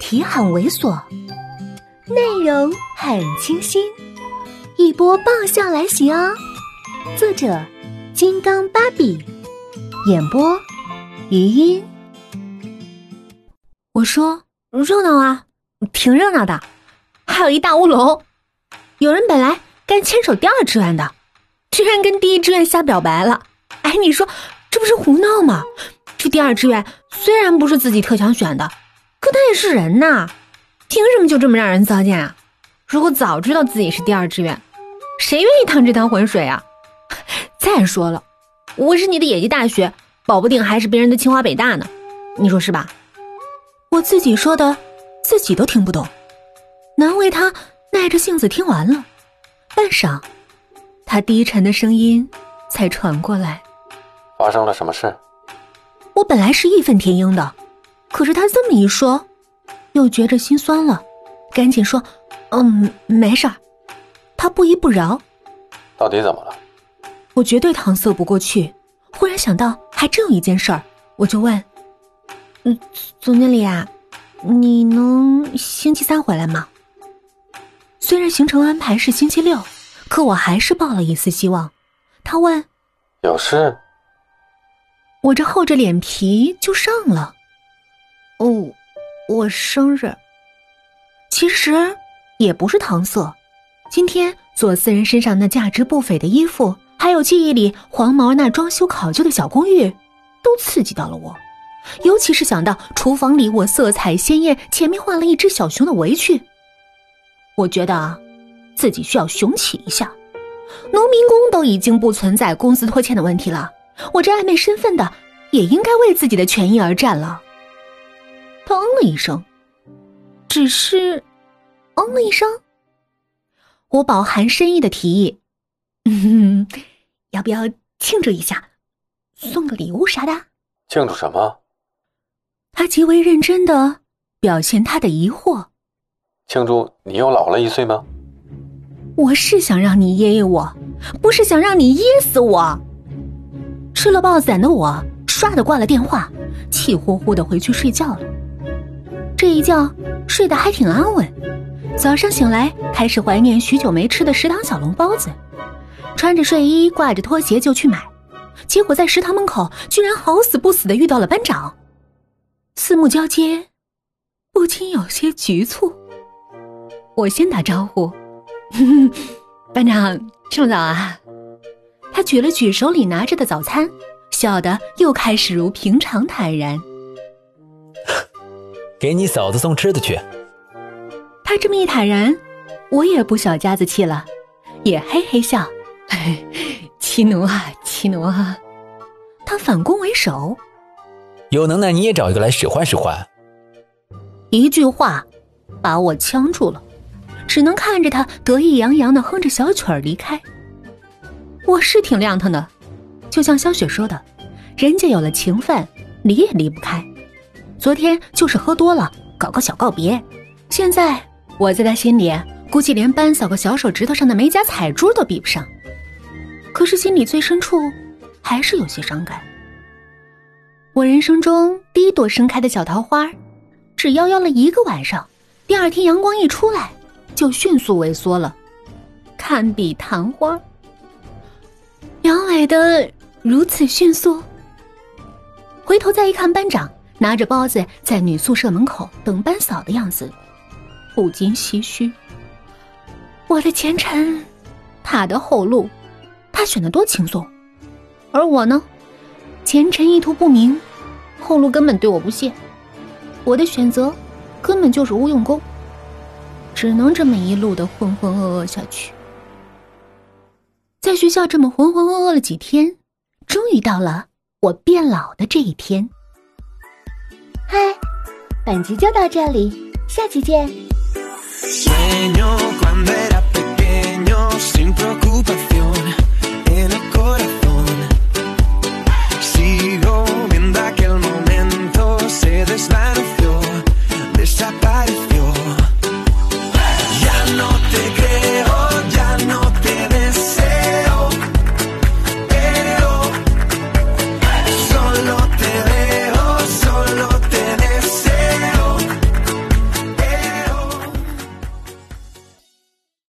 题很猥琐，内容很清新，一波爆笑来袭哦！作者：金刚芭比，演播：余音。我说热闹啊，挺热闹的，还有一大乌龙。有人本来该牵手第二志愿的，居然跟第一志愿瞎表白了。哎，你说这不是胡闹吗？这第二志愿虽然不是自己特想选的，可他也是人呐，凭什么就这么让人糟践啊？如果早知道自己是第二志愿，谁愿意趟这趟浑水啊？再说了，我是你的野鸡大学，保不定还是别人的清华北大呢，你说是吧？我自己说的，自己都听不懂，难为他耐着性子听完了。半晌，他低沉的声音才传过来：“发生了什么事？”我本来是义愤填膺的，可是他这么一说，又觉着心酸了，赶紧说：“嗯，没事儿。”他不依不饶：“到底怎么了？”我绝对搪塞不过去。忽然想到，还真有一件事儿，我就问：“嗯，总经理啊，你能星期三回来吗？”虽然行程安排是星期六，可我还是抱了一丝希望。他问：“有事？”我这厚着脸皮就上了。哦，我生日。其实也不是搪塞。今天左思人身上那价值不菲的衣服，还有记忆里黄毛那装修考究的小公寓，都刺激到了我。尤其是想到厨房里我色彩鲜艳、前面画了一只小熊的围裙，我觉得自己需要雄起一下。农民工都已经不存在工资拖欠的问题了。我这暧昧身份的，也应该为自己的权益而战了。他嗯了一声，只是嗯了一声。我饱含深意的提议：“嗯，要不要庆祝一下，送个礼物啥的？”庆祝什么？他极为认真的表现他的疑惑：“庆祝你又老了一岁吗？”我是想让你噎噎我，不是想让你噎死我。吃了豹子的我，唰的挂了电话，气呼呼的回去睡觉了。这一觉睡得还挺安稳。早上醒来，开始怀念许久没吃的食堂小笼包子，穿着睡衣，挂着拖鞋就去买。结果在食堂门口，居然好死不死的遇到了班长，四目交接，不禁有些局促。我先打招呼：“班长，这么早啊？”他举了举手里拿着的早餐，笑得又开始如平常坦然。给你嫂子送吃的去。他这么一坦然，我也不小家子气了，也嘿嘿笑。欺奴啊，欺奴啊！他反攻为首，有能耐你也找一个来使唤使唤。一句话，把我呛住了，只能看着他得意洋洋的哼着小曲儿离开。我是挺亮堂的，就像萧雪说的，人家有了情分，离也离不开。昨天就是喝多了，搞个小告别。现在我在他心里，估计连扳扫个小手指头上的美甲彩珠都比不上。可是心里最深处，还是有些伤感。我人生中第一朵盛开的小桃花，只夭夭了一个晚上，第二天阳光一出来，就迅速萎缩了，堪比昙花。阳痿的如此迅速，回头再一看，班长拿着包子在女宿舍门口等班嫂的样子，不禁唏嘘。我的前程，他的后路，他选的多轻松，而我呢，前程意图不明，后路根本对我不屑，我的选择根本就是无用功，只能这么一路的浑浑噩噩下去。在学校这么浑浑噩噩了几天，终于到了我变老的这一天。嗨，本集就到这里，下期见。